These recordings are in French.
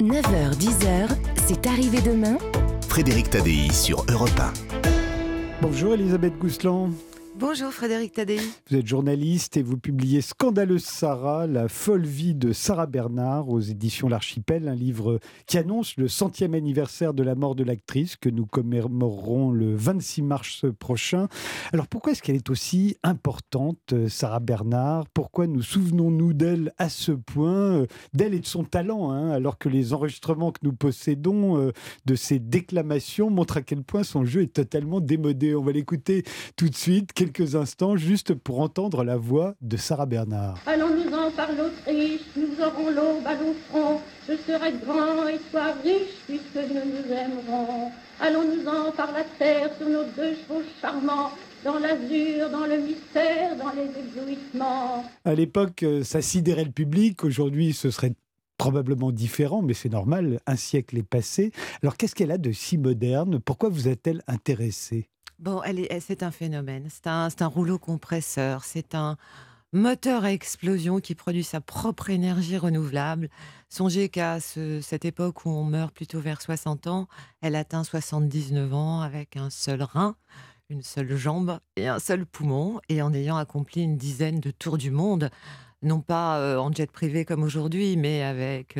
9h-10h, c'est arrivé demain. Frédéric Tadei sur Europe 1. Bonjour Elisabeth Gousseland. Bonjour Frédéric Tadei. Vous êtes journaliste et vous publiez Scandaleuse Sarah, la folle vie de Sarah Bernard aux éditions L'Archipel, un livre qui annonce le centième anniversaire de la mort de l'actrice que nous commémorerons le 26 mars prochain. Alors pourquoi est-ce qu'elle est aussi importante, Sarah Bernard Pourquoi nous souvenons-nous d'elle à ce point, euh, d'elle et de son talent, hein, alors que les enregistrements que nous possédons euh, de ses déclamations montrent à quel point son jeu est totalement démodé On va l'écouter tout de suite quelques instants juste pour entendre la voix de Sarah Bernard. Allons-nous-en par l'Autriche, nous aurons l'aube à nos fronts. Je serai grand et toi riche puisque nous nous aimerons. Allons-nous-en par la terre sur nos deux chevaux charmants dans l'azur, dans le mystère, dans les éblouissements. À l'époque, euh, ça sidérait le public. Aujourd'hui, ce serait probablement différent, mais c'est normal, un siècle est passé. Alors qu'est-ce qu'elle a de si moderne? Pourquoi vous a-t-elle intéressée? Bon, elle est, c'est un phénomène. C'est un, un, rouleau compresseur. C'est un moteur à explosion qui produit sa propre énergie renouvelable. Songez qu'à cette époque où on meurt plutôt vers 60 ans, elle atteint 79 ans avec un seul rein, une seule jambe et un seul poumon, et en ayant accompli une dizaine de tours du monde non pas en jet privé comme aujourd'hui, mais avec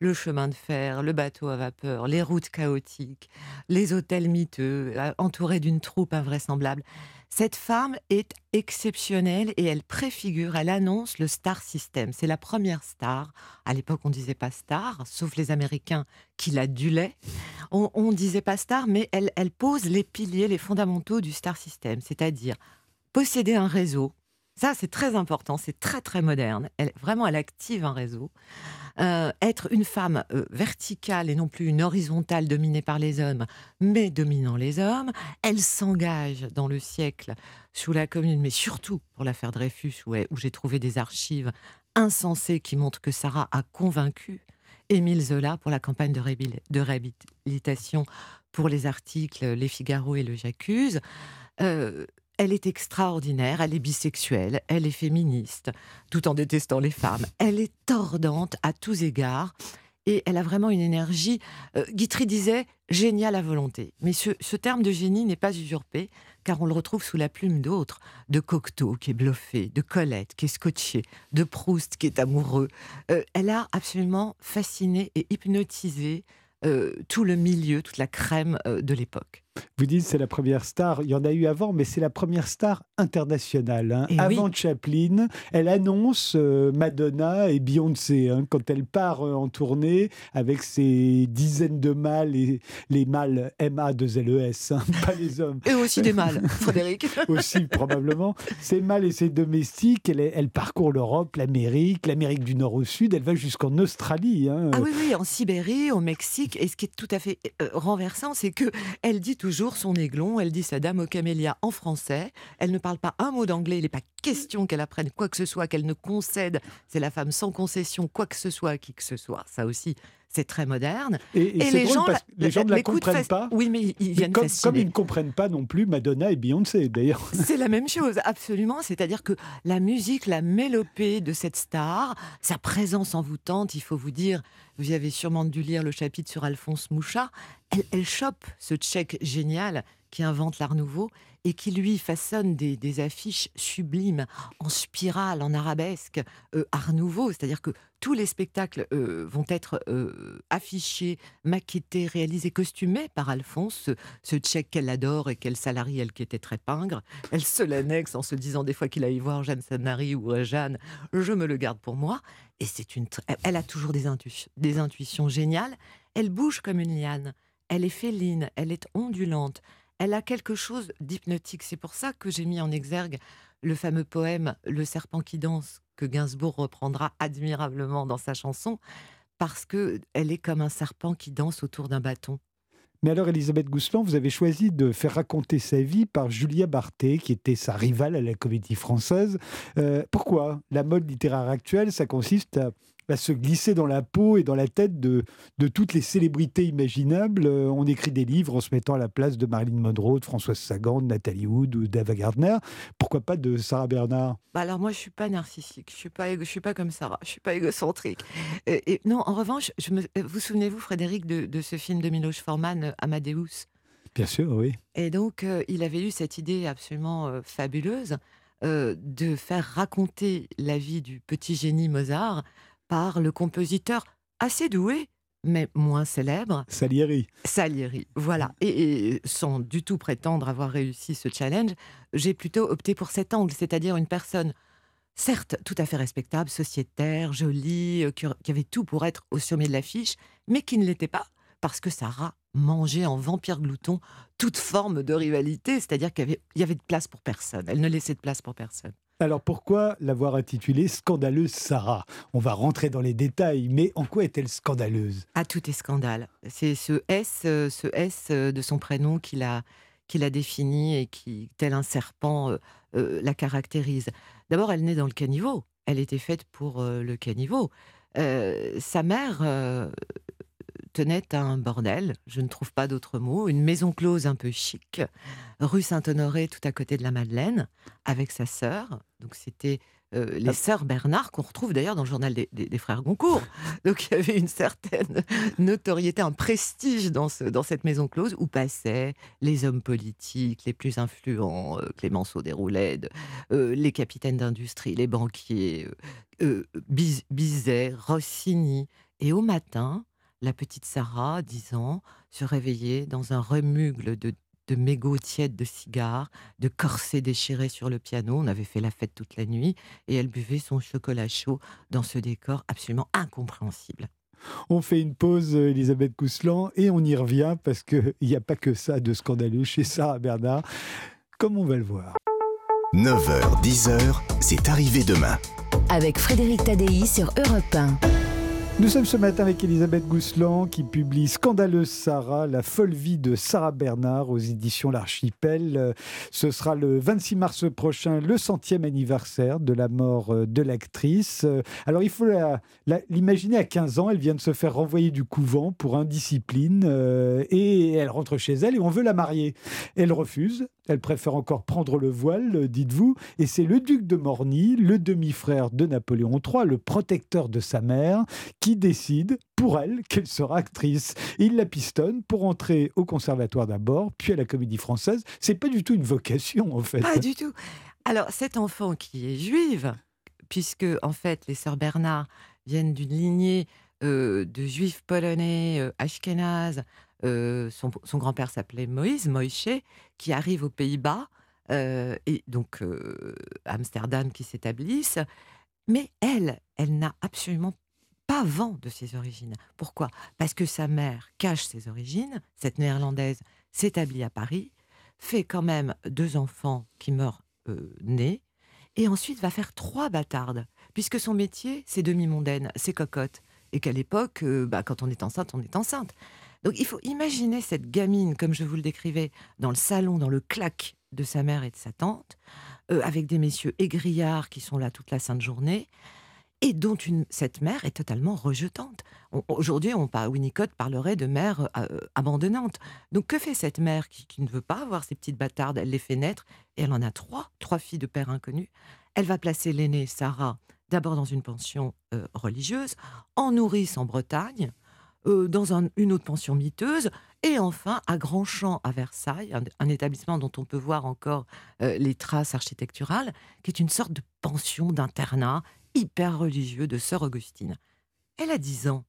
le chemin de fer, le bateau à vapeur, les routes chaotiques, les hôtels miteux, entourés d'une troupe invraisemblable. Cette femme est exceptionnelle et elle préfigure, elle annonce le star system. C'est la première star. À l'époque, on disait pas star, sauf les Américains qui l'adulaient. On, on disait pas star, mais elle, elle pose les piliers, les fondamentaux du star system, c'est-à-dire posséder un réseau, ça, c'est très important, c'est très très moderne. Elle, vraiment, elle active un réseau. Euh, être une femme euh, verticale et non plus une horizontale dominée par les hommes, mais dominant les hommes. Elle s'engage dans le siècle sous la Commune, mais surtout pour l'affaire Dreyfus, où, j'ai trouvé des archives insensées qui montrent que Sarah a convaincu Émile Zola pour la campagne de, de réhabilitation pour les articles Les Figaro et le J'accuse. Euh, elle est extraordinaire, elle est bisexuelle, elle est féministe, tout en détestant les femmes. Elle est tordante à tous égards et elle a vraiment une énergie. Euh, Guitry disait génial à volonté. Mais ce, terme de génie n'est pas usurpé, car on le retrouve sous la plume d'autres, de Cocteau qui est bluffé, de Colette qui est scotché, de Proust qui est amoureux. Euh, elle a absolument fasciné et hypnotisé euh, tout le milieu, toute la crème de l'époque. Vous dites c'est la première star, il y en a eu avant, mais c'est la première star internationale. Hein. Avant Chaplin, elle annonce euh, Madonna et Beyoncé hein, quand elle part euh, en tournée avec ses dizaines de mâles, et les mâles M-A-2-L-E-S, hein, pas les hommes. Et aussi des mâles, Frédéric. aussi, probablement. Ses mâles et ses domestiques, elle, elle parcourt l'Europe, l'Amérique, l'Amérique du Nord au Sud, elle va jusqu'en Australie. Ah oui, oui, en Sibérie, au Mexique. Et ce qui est tout à fait euh, renversant, c'est que elle dit toujours son aiglon, elle dit sa dame aux camélias en français, elle ne parle pas un mot d'anglais, il n'est pas question qu'elle apprenne quoi que ce soit, qu'elle ne concède, c'est la femme sans concession, quoi que ce soit qui que ce soit, ça aussi c'est très moderne. Et, les, gens, les, gens, ne la comprennent pas. Oui, mais ils viennent comme, comme, ils ne comprennent pas non plus Madonna et Beyoncé, d'ailleurs. C'est la même chose, absolument. C'est-à-dire que la musique, la mélopée de cette star, sa présence envoûtante, il faut vous dire, vous avez sûrement dû lire le chapitre sur Alphonse Mouchat, elle, elle chope ce tchèque génial qui invente l'art nouveau et qui lui façonne des, affiches sublimes en spirale, en arabesque, euh, art nouveau. C'est-à-dire que tous les spectacles euh, vont être euh, affichés, maquettés, réalisés, costumés par Alphonse, ce, tchèque qu'elle adore et qu'elle salarie, elle qui était très pingre. Elle se l'annexe en se disant des fois qu'il aille voir Jeanne Sanary ou Jeanne, je me le garde pour moi. Et c'est une, elle a toujours des intuitions géniales. Elle bouge comme une liane. Elle est féline, elle est ondulante, elle a quelque chose d'hypnotique. C'est pour ça que j'ai mis en exergue le fameux poème Le serpent qui danse que Gainsbourg reprendra admirablement dans sa chanson parce que elle est comme un serpent qui danse autour d'un bâton. Mais alors, Elisabeth Gousseland, vous avez choisi de faire raconter sa vie par Julia Barthé, qui était sa rivale à la comédie française. Euh, pourquoi? La mode littéraire actuelle, ça consiste va se glisser dans la peau et dans la tête de, de toutes les célébrités imaginables. Euh, on écrit des livres en se mettant à la place de Marilyn Monroe, de Françoise Sagan, de Nathalie Wood ou d'Ava Gardner. Pourquoi pas de Sarah Bernard bah alors moi je suis pas narcissique, je suis pas je suis pas comme Sarah, je suis pas égocentrique. Et, non, en revanche, je me, vous souvenez-vous Frédéric de, de, ce film de Miloš Forman, euh, Amadeus? Bien sûr, oui. Et donc euh, il avait eu cette idée absolument fabuleuse de faire raconter la vie du petit génie Mozart par le compositeur assez doué, mais moins célèbre. Salieri. Salieri, voilà. Et, sans du tout prétendre avoir réussi ce challenge, j'ai plutôt opté pour cet angle, c'est-à-dire une personne, certes tout à fait respectable, sociétaire, jolie, euh, qui, avait tout pour être au sommet de l'affiche, mais qui ne l'était pas, parce que Sarah mangeait en vampire glouton toute forme de rivalité, c'est-à-dire qu'il y avait de place pour personne. Elle ne laissait de place pour personne. Alors pourquoi l'avoir intitulée Scandaleuse Sarah? On va rentrer dans les détails, mais en quoi est-elle scandaleuse? Ah, tout est scandale. C'est ce S, euh, ce S euh, de son prénom qu'il a, qu'il a défini et qui, tel un serpent, euh, la caractérise. D'abord, elle naît dans le caniveau. Elle était faite pour le caniveau. sa mère tenait un bordel, je ne trouve pas d'autre mot, une maison close un peu chic, rue Saint-Honoré, tout à côté de la Madeleine, avec sa sœur. Donc c'était euh, les sœurs Bernard, qu'on retrouve d'ailleurs dans le journal des, frères Goncourt. Donc il y avait une certaine notoriété, un prestige dans, ce, dans cette maison close où passaient les hommes politiques les plus influents, euh, Clémenceau Desroulèdes, euh, les capitaines d'industrie, les banquiers, Bizet, Rossini. Et au matin, la petite Sarah, 10 ans, se réveillait dans un remugle de, de mégots tièdes de cigares, de corsets déchirés sur le piano. On avait fait la fête toute la nuit et elle buvait son chocolat chaud dans ce décor absolument incompréhensible. On fait une pause, euh, Elisabeth Cousselan, et on y revient parce qu'il n'y a pas que ça de scandaleux chez Sarah Bernard, comme on va le voir. 9h, 10h, c'est arrivé demain. Avec Frédéric Tadei sur Europe 1. Nous sommes ce matin avec Elisabeth Gousselan qui publie Scandaleuse Sarah, la folle vie de Sarah Bernard aux éditions L'Archipel. Ce sera le 26 mars prochain, le centième anniversaire de la mort euh, de l'actrice. Alors il faut l'imaginer à 15 ans, elle vient de se faire renvoyer du couvent pour indiscipline euh, et elle rentre chez elle et on veut la marier. Elle refuse, elle préfère encore prendre le voile, dites-vous, et c'est le duc de Morny, le demi-frère de Napoléon III, le protecteur de sa mère, qui décide pour elle qu'elle sera actrice. il la pistonne pour entrer au conservatoire d'abord, puis à la comédie française. C'est pas du tout une vocation, en fait. Pas du tout. Alors, cet enfant qui est juive, puisque, en fait, les sœurs Bernard viennent d'une lignée euh, de juifs polonais, euh, ashkénazes, euh, son, grand-père s'appelait Moïse, Moïse, qui arrive aux Pays-Bas, euh, et donc euh, Amsterdam qui s'établissent. Mais elle, elle n'a absolument pas vent de ses origines. Pourquoi? Parce que sa mère cache ses origines. Cette néerlandaise s'établit à Paris, fait quand même deux enfants qui meurent nés, et ensuite va faire trois bâtardes, puisque son métier, c'est demi-mondaine, c'est cocotte. Et qu'à l'époque, bah, quand on est enceinte, on est enceinte. Donc il faut imaginer cette gamine, comme je vous le décrivais, dans le salon, dans le claque de sa mère et de sa tante, euh, avec des messieurs aigrillards qui sont là toute la sainte journée, et dont une, cette mère est totalement rejetante. Aujourd'hui, on, Winnicott parlerait de mère euh, abandonnante. Donc que fait cette mère qui, ne veut pas avoir ces petites bâtardes? Elle les fait naître, et elle en a trois, trois filles de père inconnu. Elle va placer l'aînée, Sarah, d'abord dans une pension euh, religieuse, en nourrice en Bretagne, euh, dans une autre pension miteuse, et enfin à Grandchamp à Versailles, un, établissement dont on peut voir encore euh, les traces architecturales, qui est une sorte de pension d'internat hyper religieux de sœur Augustine. Elle a 10 ans.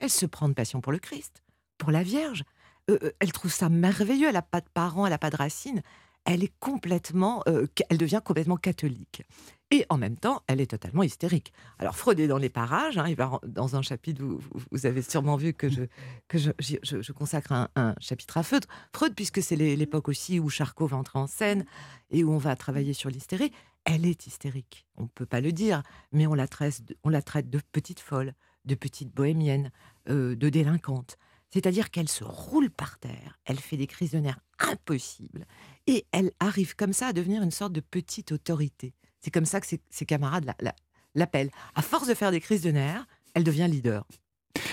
Elle se prend de passion pour le Christ, pour la Vierge. Euh, elle trouve ça merveilleux. Elle n'a pas de parents, elle n'a pas de racines. Elle est complètement, elle devient complètement catholique. Et en même temps, elle est totalement hystérique. Alors, Freud est dans les parages. Hein, il va dans un chapitre où vous avez sûrement vu que je, que je, consacre un, chapitre à Freud. Freud, puisque c'est l'époque aussi où Charcot va entrer en scène et où on va travailler sur l'hystérie. Elle est hystérique. On ne peut pas le dire, mais on la traite, on la traite de petite folle, de petite bohémienne, euh, de délinquante. C'est-à-dire qu'elle se roule par terre, elle fait des crises de nerfs impossibles, et elle arrive comme ça à devenir une sorte de petite autorité. C'est comme ça que ses, camarades l'appelle. À force de faire des crises de nerfs, elle devient leader.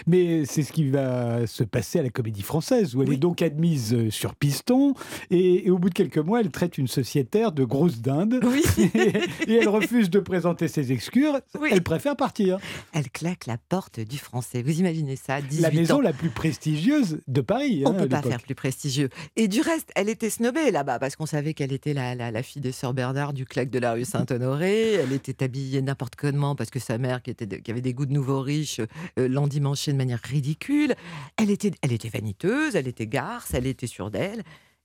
Mais c'est ce qui va se passer à la Comédie Française, où elle Oui. est donc admise euh, sur piston, et, et au bout de quelques mois, elle traite une sociétaire de grosse dinde, Oui. et elle refuse de présenter ses excuses, Oui. elle préfère partir. Elle claque la porte du français. Vous imaginez ça 18 La maison ans. la plus prestigieuse de Paris. On hein, peut pas faire plus prestigieux. Et du reste, elle était snobée là-bas parce qu'on savait qu'elle était la, la, la fille de Sœur Bernard du claque de la rue Saint-Honoré. Elle était habillée n'importe comment parce que sa mère, qui, était de- qui avait des goûts de nouveaux riches, euh, de manière ridicule. Elle était, elle était vaniteuse, elle était garce, elle était sûre d'elle.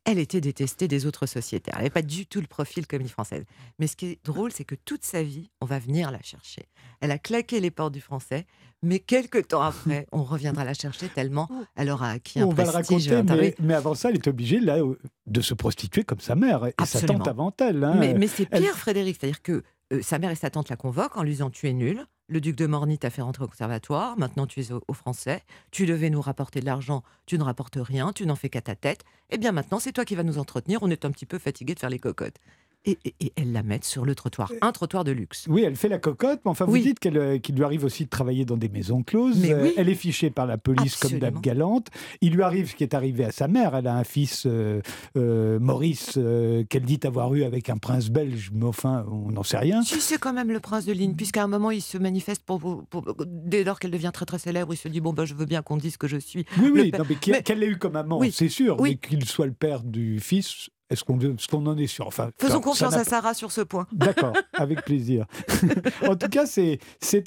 Elle était détestée des autres sociétaires. Elle n'avait pas du tout le profil comédie française. Mais ce qui est drôle, c'est que toute sa vie, on va venir la chercher. Elle a claqué les portes du français, mais quelques temps après, on reviendra la chercher tellement elle aura acquis un On va le raconter, mais, mais avant ça, elle est obligée là, euh, de se prostituer comme sa mère et sa tante avant elle. hein. Mais, mais c'est elle- pire, Frédéric. C'est-à-dire que euh, sa mère et sa tante la convoquent en lui disant Tu es nul. Le duc de Morny t'a fait rentrer au conservatoire. Maintenant, tu es au, au français. Tu devais nous rapporter de l'argent. Tu ne rapportes rien. Tu n'en fais qu'à ta tête. Eh bien, maintenant, c'est toi qui vas nous entretenir. On est un petit peu fatigué de faire les cocottes. Et, et- et elle la met sur le trottoir. Un trottoir de luxe. Oui, elle fait la cocotte, mais enfin, vous Oui. dites qu'elle, euh, qu'il lui arrive aussi de travailler dans des maisons closes. Mais oui. Elle est fichée par la police comme dame galante. Il lui arrive ce qui est arrivé à sa mère. Elle a un fils, euh, euh, Maurice, euh, qu'elle dit avoir eu avec un prince belge, mais enfin, on n'en sait rien. Si c'est quand même le prince de ligne, puisqu'à un moment il se manifeste pour, pour- pour- dès lors qu'elle devient très très célèbre, il se dit bon ben je veux bien qu'on dise que je suis Oui, oui, non, mais qu'elle l'ait eu comme amant, Oui. c'est sûr. Oui. Mais qu'il soit le père du fils, est-ce qu'on, qu'on en est sûr enfin, Faisons ça- confiance ça à Sarah sur ce point. D'accord, avec plaisir. en tout cas, c'est,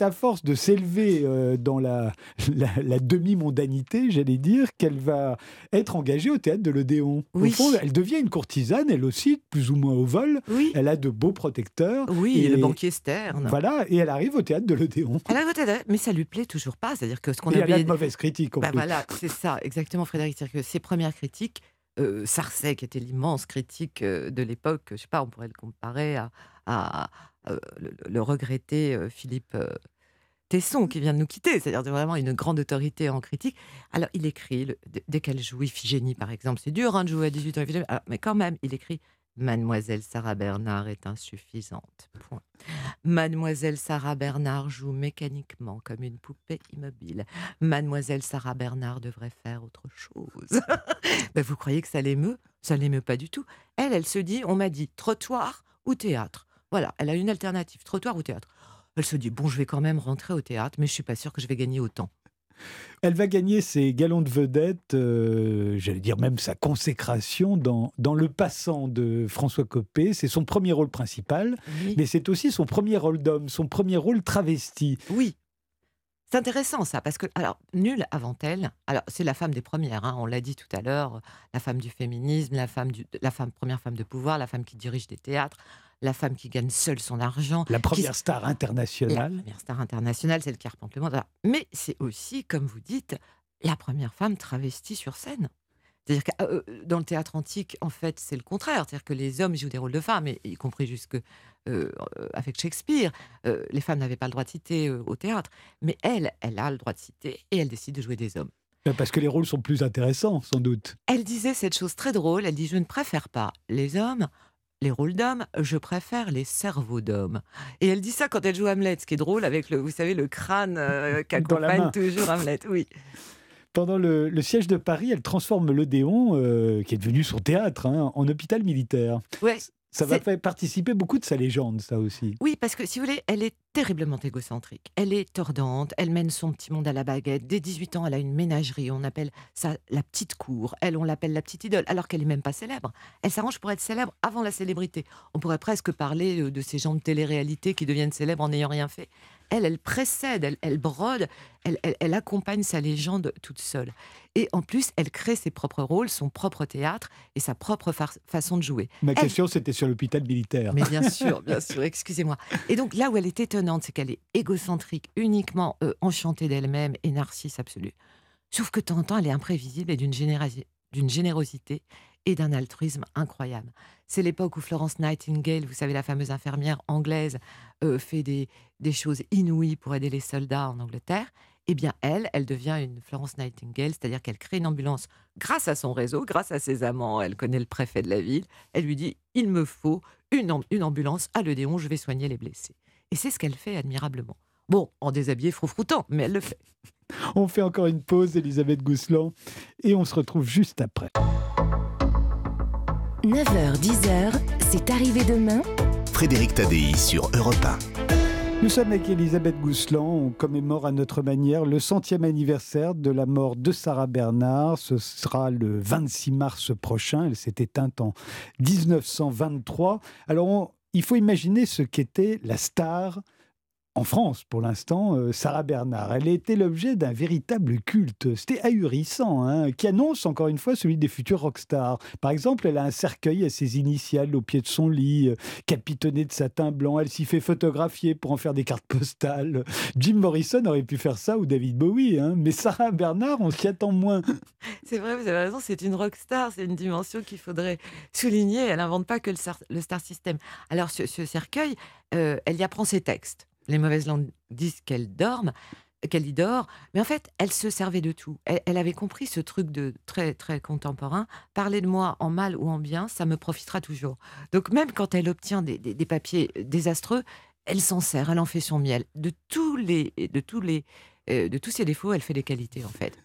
à force de s'élever euh, dans la, la, la demi-mondanité, j'allais dire, qu'elle va être engagée au théâtre de l'Odéon. Oui. Au fond, elle devient une courtisane, elle aussi, plus ou moins au vol. Oui, Elle a de beaux protecteurs. oui, et- le banquier Stern. Voilà, et elle arrive au théâtre de l'Odéon. Elle a voté, mais ça lui plaît toujours pas. C'est-à-dire que ce qu'on a elle a de mauvaises critiques. en Bah plus. voilà, c'est ça, exactement, Frédéric. C'est-à-dire que ses premières critiques, euh, Sarcey, qui était l'immense critique de l'époque, je sais pas, on pourrait le comparer à, le, le regretté Philippe Tesson, qui vient de nous quitter, c'est-à-dire vraiment une grande autorité en critique. Alors, il écrit, dès qu'elle joue Iphigénie, par exemple, c'est dur hein, de jouer à 18 ans, Iphigénie, Alors, mais quand même, il écrit Mademoiselle Sarah Bernard est insuffisante. Point. Mademoiselle Sarah Bernard joue mécaniquement comme une poupée immobile. Mademoiselle Sarah Bernard devrait faire autre chose. Ben, vous croyez que ça l'émeut? Ça l'émeut pas du tout. Elle, elle se dit, on m'a dit trottoir ou théâtre. Voilà, elle a une alternative, trottoir ou théâtre. Elle se dit, bon, je vais quand même rentrer au théâtre, mais je suis pas sûre que je vais gagner autant. Elle va gagner ses galons de vedette, euh, j'allais dire même sa consécration dans, dans Le Passant de François Copé. C'est son premier rôle principal, Oui. mais c'est aussi son premier rôle d'homme, son premier rôle travesti. Oui. C'est intéressant ça, parce que, alors, nulle avant elle, alors c'est la femme des premières, hein, on l'a dit tout à l'heure, la femme du féminisme, la femme, du, la femme, première femme de pouvoir, la femme qui dirige des théâtres, la femme qui gagne seule son argent, La première Qui- star la internationale. première star internationale, celle qui arpente le monde. Mais c'est aussi, comme vous dites, la première femme travestie sur scène. C'est-à-dire que euh, dans le théâtre antique, en fait, c'est le contraire. C'est-à-dire que les hommes jouent des rôles de femmes, et, y compris jusque euh, euh, avec Shakespeare. Euh, les femmes n'avaient pas le droit de citer euh, au théâtre. Mais elle, elle a le droit de citer, et elle décide de jouer des hommes. Ben, Parce que les rôles sont plus intéressants, sans doute. Elle disait cette chose très drôle. Elle dit Je ne préfère pas les hommes, les rôles d'hommes, je préfère les cerveaux d'hommes. Et elle dit ça quand elle joue Hamlet, ce qui est drôle avec le, vous savez, le crâne euh, qu'accompagne toujours Hamlet. Oui. Pendant le, le siège de Paris, elle transforme l'Odéon, euh, qui est devenu son théâtre, hein, en hôpital militaire. Ouais. Ça va participer beaucoup de sa légende, ça aussi. Oui, parce que si vous voulez, elle est terriblement égocentrique. Elle est tordante, elle mène son petit monde à la baguette. Dès 18 ans, elle a une ménagerie, on appelle ça la petite cour. Elle, on l'appelle la petite idole, alors qu'elle n'est même pas célèbre. Elle s'arrange pour être célèbre avant la célébrité. On pourrait presque parler euh, de ces gens de télé-réalité qui deviennent célèbres en n'ayant rien fait. Elle, elle précède, elle, elle brode, elle, elle- elle accompagne sa légende toute seule. Et en plus, elle crée ses propres rôles, son propre théâtre et sa propre façon de jouer. Ma question, c'était sur l'hôpital militaire. Mais bien sûr, bien sûr, excusez-moi. Et donc là où elle est étonnante, c'est qu'elle est égocentrique, uniquement euh, enchantée d'elle-même et narcisse absolue. Sauf que de temps en temps, elle est imprévisible et d'une générosité et d'un altruisme incroyable. C'est l'époque où Florence Nightingale, vous savez, la fameuse infirmière anglaise, euh, fait des, des choses inouïes pour aider les soldats en Angleterre. Eh bien, elle, elle devient une Florence Nightingale, c'est-à-dire qu'elle crée une ambulance grâce à son réseau, grâce à ses amants. Elle connaît le préfet de la ville. Elle lui dit il me faut une, am- une ambulance à l'Odéon, je vais soigner les blessés. Et c'est ce qu'elle fait admirablement. Bon, en déshabillé froufroutant, mais elle le fait. On fait encore une pause, Elisabeth Gousselan, et on se retrouve juste après. 9h, 10h, c'est arrivé demain. Frédéric Tadei sur Europe 1. Nous sommes avec Elisabeth Gousselan. On commémore à notre manière le centième anniversaire de la mort de Sarah Bernard. Ce sera le 26 mars prochain. Elle s'est éteinte en 1923. Alors, il faut imaginer ce qu'était la star en France, pour l'instant, euh, Sarah Bernard. Elle été l'objet d'un véritable culte. C'était ahurissant, hein, qui annonce encore une fois celui des futurs rockstars. Par exemple, elle a un cercueil à ses initiales au pied de son lit, euh, capitonné de satin blanc. Elle s'y fait photographier pour en faire des cartes postales. Jim Morrison aurait pu faire ça ou David Bowie, hein, mais Sarah Bernard, on s'y attend moins. C'est vrai, vous avez raison, c'est une rockstar, c'est une dimension qu'il faudrait souligner. Elle n'invente pas que le, star system. Alors, ce, cercueil, euh, elle y apprend ses textes les mauvaises langues disent qu'elle dorme, qu'elle y dort, mais en fait, elle se servait de tout. Elle, avait compris ce truc de très très contemporain. Parler de moi en mal ou en bien, ça me profitera toujours. Donc même quand elle obtient des, papiers désastreux, elle s'en sert, elle en fait son miel. De tous les, de tous les, euh, de tous ses défauts, elle fait des qualités en fait.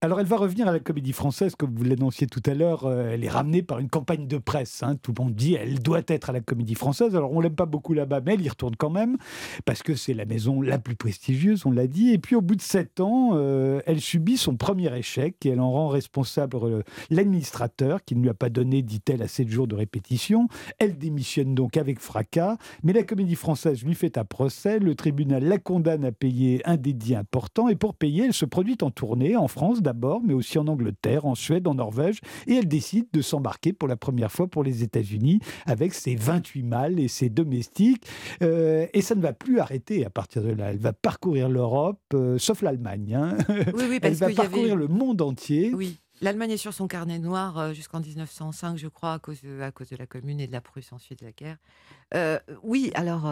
Alors, elle va revenir à la comédie française, comme vous l'annonciez tout à l'heure. Euh, elle est ramenée par une campagne de presse. Hein. Tout le monde dit elle doit être à la comédie française. Alors, on l'aime pas beaucoup là-bas, mais elle y retourne quand même, parce que c'est la maison la plus prestigieuse, on l'a dit. Et puis, au bout de sept ans, euh, elle subit son premier échec et elle en rend responsable euh, l'administrateur, qui ne lui a pas donné, dit-elle, à sept jours de répétition. Elle démissionne donc avec fracas, mais la comédie française lui fait un procès. Le tribunal la condamne à payer un dédit important. Et pour payer, elle se produit en tournée, en France d'abord, mais aussi en Angleterre, en Suède, en Norvège. Et elle décide de s'embarquer pour la première fois pour les États-Unis avec ses 28 mâles et ses domestiques. Euh, et ça ne va plus arrêter à partir de là. Elle va parcourir l'Europe, euh, sauf l'Allemagne. Hein. Oui, oui, elle va parcourir le monde entier. Oui. L'Allemagne est sur son carnet noir euh, jusqu'en 1905, je crois, à cause, de, à cause de la Commune et de la Prusse ensuite de la guerre. oui, alors,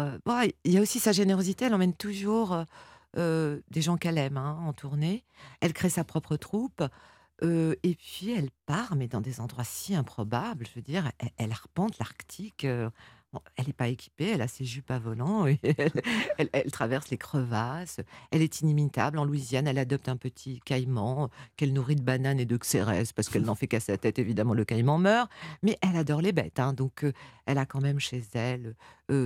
il y a aussi sa générosité. Elle emmène toujours euh, des gens qu'elle aime hein, en tournée. Elle crée sa propre troupe. Euh, et puis elle part, mais dans des endroits si improbables. Je veux dire, elle, arpente l'Arctique. Euh, elle n'est pas équipée, elle a ses jupes à volant, elle, traverse les crevasses. Elle est inimitable. En Louisiane, elle adopte un petit caïman qu'elle nourrit de bananes et de xérès, parce qu'elle n'en fait qu'à sa tête, évidemment, le caïman meurt. Mais elle adore les bêtes, hein, donc elle a quand même chez elle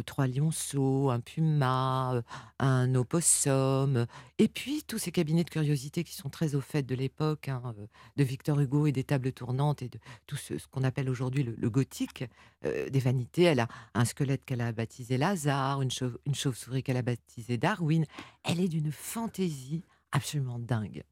trois lionceaux, un puma, un opossum, et puis tous ces cabinets de curiosité qui sont très au fait de l'époque, hein, de Victor Hugo et des tables tournantes et de tout ce, qu'on appelle aujourd'hui le, gothique, des vanités. Elle a un squelette qu'elle a baptisé Lazare, une, une chauve-souris qu'elle a baptisé Darwin. Elle est d'une fantaisie absolument dingue.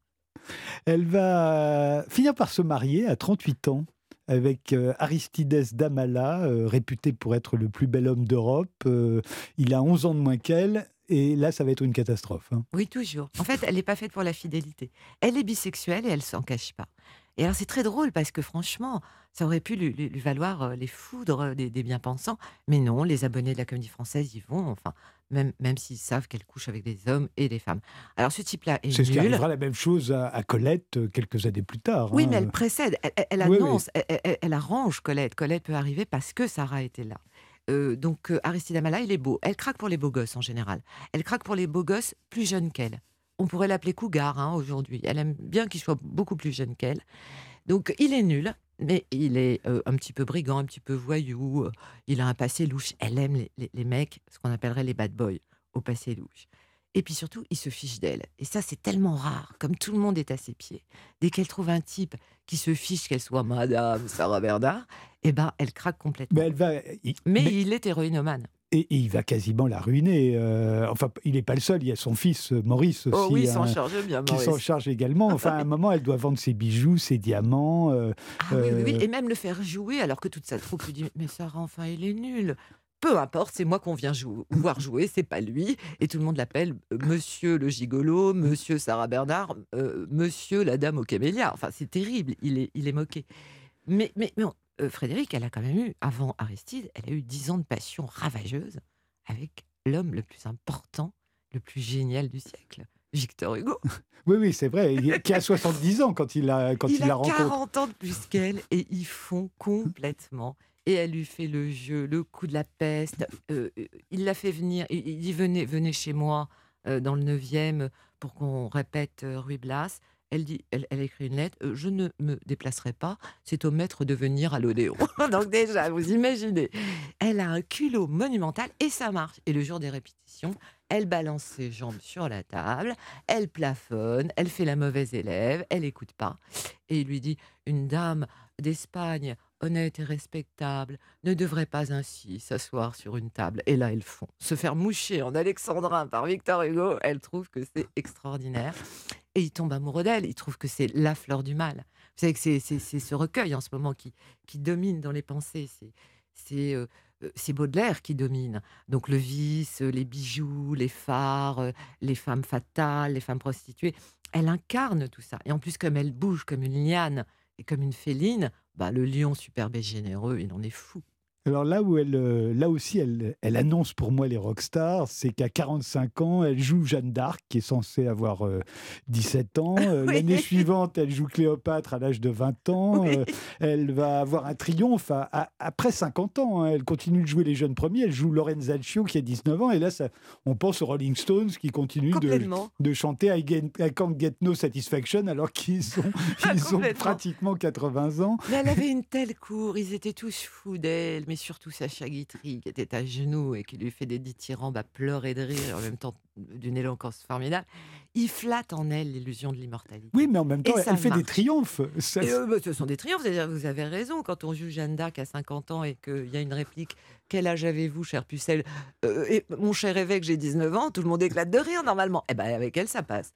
Elle va finir par se marier à 38 ans avec euh, Aristides Damala, euh, réputé pour être le plus bel homme d'Europe. Euh, il a 11 ans de moins qu'elle. Et là, ça va être une catastrophe. Hein. Oui, toujours. En fait, elle n'est pas faite pour la fidélité. Elle est bisexuelle et elle s'en cache pas. Et alors, c'est très drôle parce que franchement, ça aurait pu lui, valoir les foudres des, des bien-pensants. Mais non, les abonnés de la comédie française y vont. Enfin, même, même s'ils savent qu'elle couche avec des hommes et des femmes. Alors ce type-là est C'est ce qui arrivera la même chose à, Colette quelques années plus tard. Oui, mais hein. elle précède, elle, annonce, Elle, arrange Colette. Colette peut arriver parce que Sarah était là. Euh, donc Aristide Amala, il est beau. Elle craque pour les beaux gosses en général. Elle craque pour les beaux gosses plus jeunes qu'elle. On pourrait l'appeler Cougar hein, aujourd'hui. Elle aime bien qu'il soit beaucoup plus jeune qu'elle. Donc il est nul mais il est un petit peu brigand, un petit peu voyou. il a un passé louche. Elle aime les, mecs, ce qu'on appellerait les bad boys, au passé louche. Et puis surtout, il se fiche d'elle. Et ça, c'est tellement rare, comme tout le monde est à ses pieds. Dès qu'elle trouve un type qui se fiche qu'elle soit Madame Sarah Bernard, eh ben, elle craque complètement. Mais, elle va... mais, il est héroïnomane. Et, il va quasiment la ruiner. Euh, enfin, il n'est pas le seul. Il y a son fils euh, Maurice oh aussi. oui, s'en hein, charge bien, Qui s'en charge également. Enfin, à un moment, elle doit vendre ses bijoux, ses diamants. Euh, ah, oui, oui, oui, et même le faire jouer, alors que toute sa troupe lui dit Mais Sarah, enfin, il est nul. Peu importe, c'est moi qu'on vient voir jouer, c'est pas lui. Et tout le monde l'appelle Monsieur le gigolo, Monsieur Sarah Bernard, Monsieur la dame au camélia. Enfin, c'est terrible, il est, il est moqué. Mais, mais, mais euh, Frédéric, elle a quand même eu, avant Aristide, elle a eu dix ans de passion ravageuse avec l'homme le plus important, le plus génial du siècle. Victor Hugo. Oui, oui, c'est vrai. Qui a 70 ans quand il, a, quand il, il la rencontre. A 40 ans de plus qu'elle et ils font complètement et elle lui fait le jeu, le coup de la peste. Euh, euh, il l'a fait venir, il il dit venez, venez chez moi euh, dans le 9e pour qu'on répète euh, Ruy Blas. Elle dit, elle, elle écrit une lettre. euh, je ne me déplacerai pas. C'est au maître de venir à l'Odéon. Donc déjà, vous imaginez, elle a un culot monumental et ça marche. Et le jour des répétitions, elle balance ses jambes sur la table, elle plafonne, elle fait la mauvaise élève, elle écoute pas. Et il lui dit, une dame d'Espagne honnête et respectable ne devrait pas ainsi s'asseoir sur une table. Et là, elles font. Se faire moucher en alexandrin par Victor Hugo, elle trouve que c'est extraordinaire. Et il tombe amoureux d'elle, il trouve que c'est la fleur du mal. Vous savez que c'est ce recueil en ce moment qui, qui domine dans les pensées. C'est- euh, euh, Baudelaire qui domine. Donc le vice, euh, les bijoux, les phares, euh, les femmes fatales, les femmes prostituées. Elle incarne tout ça. Et en plus, comme elle bouge comme une liane et comme une féline, bah, le lion superbe et généreux, il en est fou. Alors là où elle, euh, là aussi, elle, elle annonce pour moi les rockstars, c'est qu'à 45 ans, elle joue Jeanne d'Arc, qui est censée avoir euh, 17 ans. Euh, Oui. L'année suivante, elle joue Cléopâtre à l'âge de 20 ans. Oui. Euh, elle va avoir un triomphe à- à- après 50 ans. hein. Elle continue de jouer les jeunes premiers. Elle joue Lorenzaccio, qui a 19 ans. Et là, ça, on pense aux Rolling Stones, qui continuent de, chanter I, get- I Can't Get No Satisfaction, alors qu'ils ils ont Complètement. pratiquement 80 ans. Mais elle avait une telle cour, ils étaient tous fous d'elle, mais surtout Sacha Guitry, qui était à genoux et qui lui fait des dithyrambes à pleurer de rire, en même temps d'une éloquence formidable. Il flatte en elle l'illusion de l'immortalité. Oui, mais en même temps, elle fait des triomphes. Ça, Et, euh, bah, ce sont des triomphes, c'est-à-dire vous avez raison, quand on joue Jeanne d'Arc à 50 ans et qu'il y a une réplique « Quel âge avez-vous, chère pucelle? Euh, et Mon cher évêque, j'ai 19 ans », tout le monde éclate de rire normalement. Eh ben avec elle, ça passe.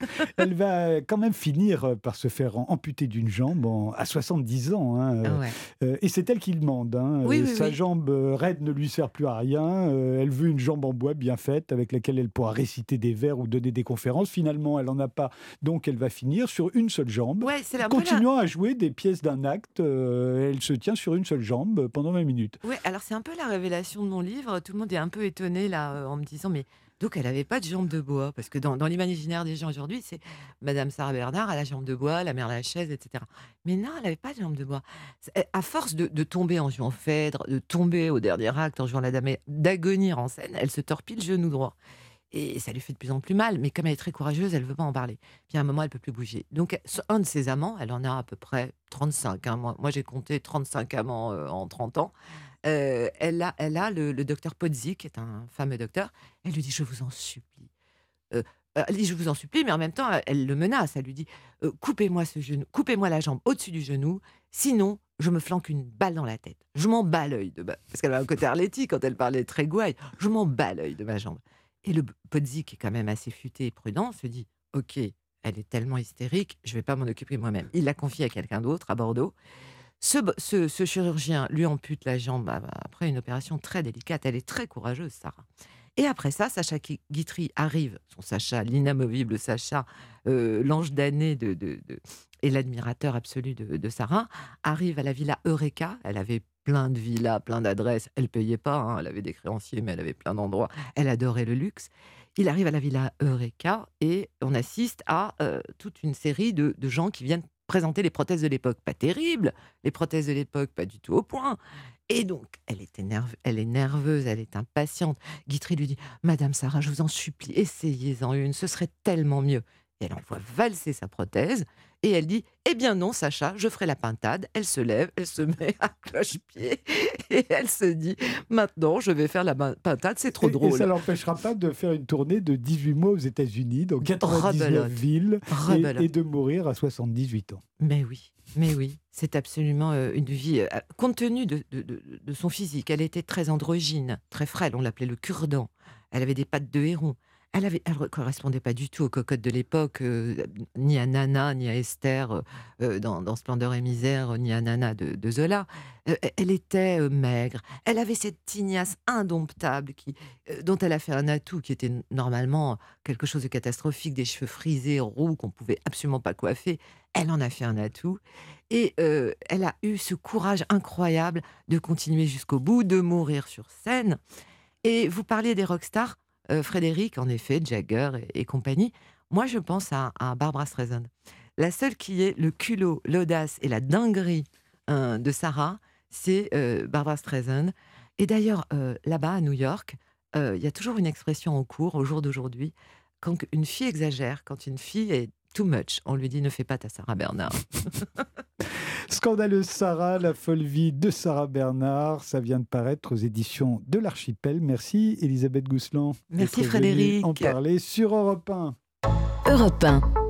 Elle va quand même finir par se faire am- amputer d'une jambe en- à 70 ans. hein, euh, Ouais. euh, et c'est elle qui le demande. hein. Oui, oui, Sa oui. jambe raide ne lui sert plus à rien. elle veut une jambe en bois bien faite avec laquelle elle pourra réciter des vers ou donner des conférences. Finalement, elle n'en a pas. Donc, elle va finir sur une seule jambe. Ouais, la- Continuant à jouer des pièces d'un acte, euh, elle se tient sur une seule jambe pendant 20 minutes. Ouais, alors c'est un peu la révélation de mon livre. Tout le monde est un peu étonné là euh, en me disant mais donc elle avait pas de jambe de bois? Parce que dans, dans l'imaginaire des gens aujourd'hui c'est Madame Sarah Bernard a la jambe de bois, la mère Lachaise, etc. Mais non, elle avait pas de jambe de bois. À force de, de tomber en jouant Phèdre, de tomber au dernier acte en jouant la dame, d'agonir en scène, elle se torpille le genou droit. Et ça lui fait de plus en plus mal, mais comme elle est très courageuse, elle veut pas en parler. Puis à un moment, elle peut plus bouger. Donc, un de ses amants, elle en a à peu près 35. hein. Moi, j'ai compté 35 amants euh, en 30 ans. Euh, elle a, elle a le, docteur Pozzi, qui est un fameux docteur. Elle lui dit Je vous en supplie. Euh, elle dit Je vous en supplie, mais en même temps, elle, le menace. Elle lui dit Coupez-moi ce genou, coupez-moi la jambe au-dessus du genou, sinon je me flanque une balle dans la tête. Je m'en bats l'œil de ma... Parce qu'elle a un côté Arletty quand elle parlait très gouaille. Je m'en bats l'œil de ma jambe. Et le Pozzi, qui est quand même assez futé et prudent, se dit Ok, elle est tellement hystérique, je vais pas m'en occuper moi-même. Il la confie à quelqu'un d'autre à Bordeaux. Ce, ce- chirurgien lui ampute la jambe bah, bah, après une opération très délicate. Elle est très courageuse, Sarah. Et après ça, Sacha Guitry arrive, son Sacha, l'inamovible Sacha, euh, l'ange de- de- et l'admirateur absolu de, de Sarah, arrive à la villa Eureka. Elle avait plein de villas, plein d'adresses. Elle payait pas, hein, elle avait des créanciers, mais elle avait plein d'endroits. Elle adorait le luxe. Il arrive à la villa Eureka et on assiste à euh, toute une série de, gens qui viennent présenter les prothèses de l'époque. Pas terribles, les prothèses de l'époque, pas du tout au point. Et donc, elle, elle est nerveuse, elle est impatiente. Guitry lui dit Madame Sarah, je vous en supplie, essayez-en une, ce serait tellement mieux. Et elle envoie valser sa prothèse et elle dit Eh bien non, Sacha, je ferai la pintade. Elle se lève, elle se met à cloche-pied et elle se dit Maintenant, je vais faire la pintade, c'est trop Et- drôle. Et ça l'empêchera pas de faire une tournée de 18 mois aux États-Unis, dans 99 Rebelote. villes, et, Rebelote. et de mourir à 78 ans. Mais oui, mais oui, c'est absolument euh, une vie. euh, compte tenu de, de- de- de son physique, elle était très androgyne, très frêle. On l'appelait le cure-dent. Elle avait des pattes de héron. Elle ne correspondait pas du tout aux cocottes de l'époque, euh, ni à Nana, ni à Esther euh, euh, dans, Splendeur et misère, ni à Nana de, Zola. Euh, elle était maigre. Elle avait cette tignasse indomptable dont elle a fait un atout qui était normalement quelque chose de catastrophique, des cheveux frisés, roux, qu'on pouvait absolument pas coiffer. Elle en a fait un atout. Et elle a eu ce courage incroyable de continuer jusqu'au bout, de mourir sur scène. Et vous parliez des rockstars, euh, Frédéric, en effet, Jagger et, compagnie. Moi, je pense à, Barbara Streisand. La seule qui ait le culot, l'audace et la dinguerie hein, de Sarah, c'est euh, Barbara Streisand. Et d'ailleurs, euh, là-bas, à New York, il y a toujours une expression en cours au jour d'aujourd'hui. Quand une fille exagère, quand une fille est too much, on lui dit ne fais pas ta Sarah Bernard. Scandaleuse Sarah, la folle vie de Sarah Bernard, ça vient de paraître aux éditions de l'Archipel. Merci Elisabeth Gousseland. Merci Frédéric. En parler sur Europe 1. Europe 1.